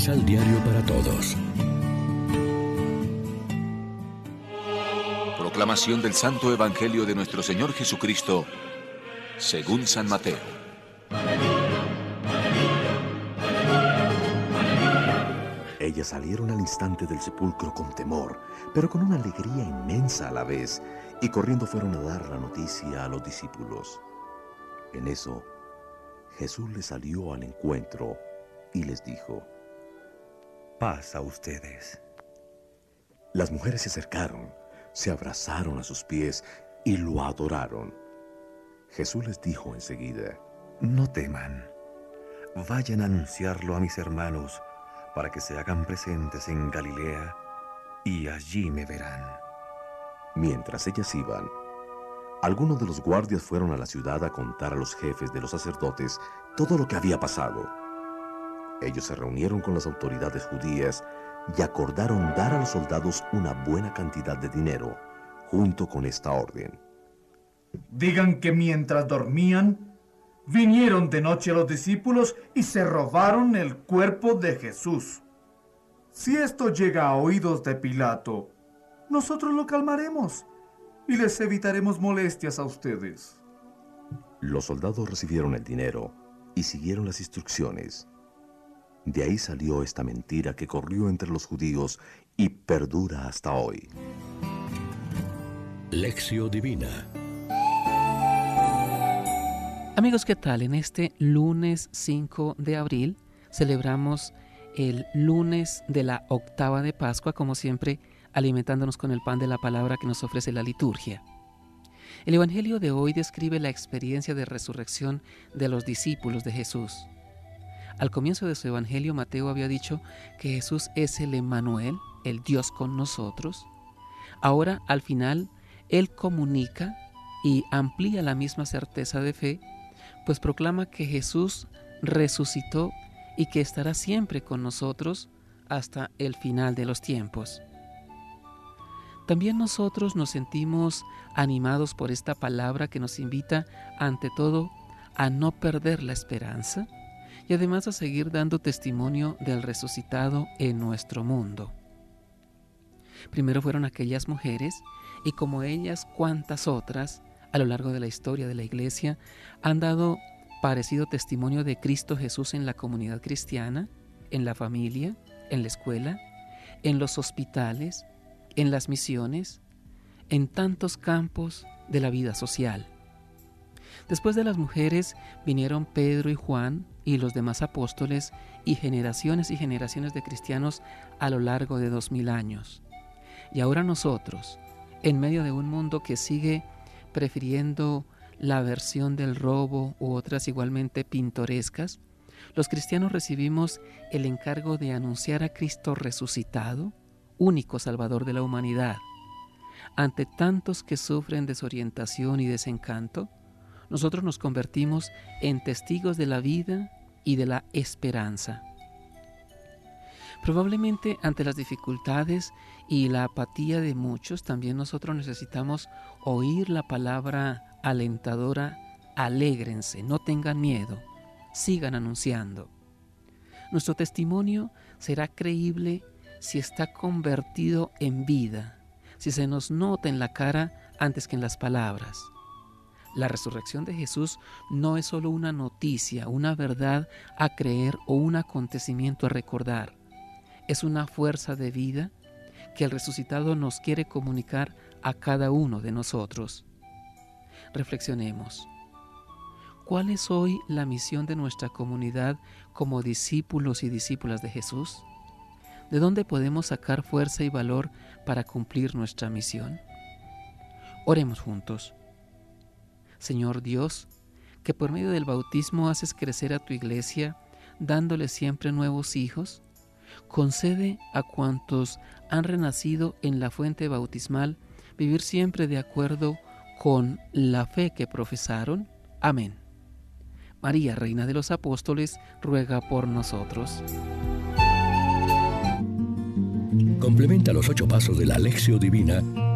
Misal Diario para Todos. Proclamación del Santo Evangelio de nuestro Señor Jesucristo, según San Mateo. Ellas salieron al instante del sepulcro con temor, pero con una alegría inmensa a la vez, y corriendo fueron a dar la noticia a los discípulos. En eso, Jesús les salió al encuentro y les dijo, Paz a ustedes. Las mujeres se acercaron, se abrazaron a sus pies y lo adoraron. Jesús les dijo enseguida, No teman, vayan a anunciarlo a mis hermanos para que se hagan presentes en Galilea y allí me verán. Mientras ellas iban, algunos de los guardias fueron a la ciudad a contar a los jefes de los sacerdotes todo lo que había pasado. Ellos se reunieron con las autoridades judías y acordaron dar a los soldados una buena cantidad de dinero, junto con esta orden. Digan que mientras dormían, vinieron de noche los discípulos y se robaron el cuerpo de Jesús. Si esto llega a oídos de Pilato, nosotros lo calmaremos y les evitaremos molestias a ustedes. Los soldados recibieron el dinero y siguieron las instrucciones. De ahí salió esta mentira que corrió entre los judíos y perdura hasta hoy. Lección Divina Amigos, ¿qué tal? En este lunes 5 de abril celebramos el lunes de la octava de Pascua, como siempre, alimentándonos con el pan de la palabra que nos ofrece la liturgia. El Evangelio de hoy describe la experiencia de resurrección de los discípulos de Jesús. Al comienzo de su Evangelio, Mateo había dicho que Jesús es el Emmanuel, el Dios con nosotros. Ahora, al final, Él comunica y amplía la misma certeza de fe, pues proclama que Jesús resucitó y que estará siempre con nosotros hasta el final de los tiempos. También nosotros nos sentimos animados por esta palabra que nos invita, ante todo, a no perder la esperanza y además a seguir dando testimonio del resucitado en nuestro mundo. Primero fueron aquellas mujeres y como ellas cuantas otras a lo largo de la historia de la Iglesia han dado parecido testimonio de Cristo Jesús en la comunidad cristiana, en la familia, en la escuela, en los hospitales, en las misiones, en tantos campos de la vida social. Después de las mujeres vinieron Pedro y Juan y los demás apóstoles y generaciones y generaciones de cristianos a lo largo de dos mil años. Y ahora nosotros, en medio de un mundo que sigue prefiriendo la versión del robo u otras igualmente pintorescas, los cristianos recibimos el encargo de anunciar a Cristo resucitado, único Salvador de la humanidad. Ante tantos que sufren desorientación y desencanto, nosotros nos convertimos en testigos de la vida y de la esperanza. Probablemente ante las dificultades y la apatía de muchos, también nosotros necesitamos oír la palabra alentadora, alégrense, no tengan miedo, sigan anunciando. Nuestro testimonio será creíble si está convertido en vida, si se nos nota en la cara antes que en las palabras. La resurrección de Jesús no es solo una noticia, una verdad a creer o un acontecimiento a recordar. Es una fuerza de vida que el resucitado nos quiere comunicar a cada uno de nosotros. Reflexionemos. ¿Cuál es hoy la misión de nuestra comunidad como discípulos y discípulas de Jesús? ¿De dónde podemos sacar fuerza y valor para cumplir nuestra misión? Oremos juntos. Señor Dios, que por medio del bautismo haces crecer a tu iglesia, dándole siempre nuevos hijos, concede a cuantos han renacido en la fuente bautismal vivir siempre de acuerdo con la fe que profesaron. Amén. María, Reina de los Apóstoles, ruega por nosotros. Complementa los ocho pasos de la Alexio Divina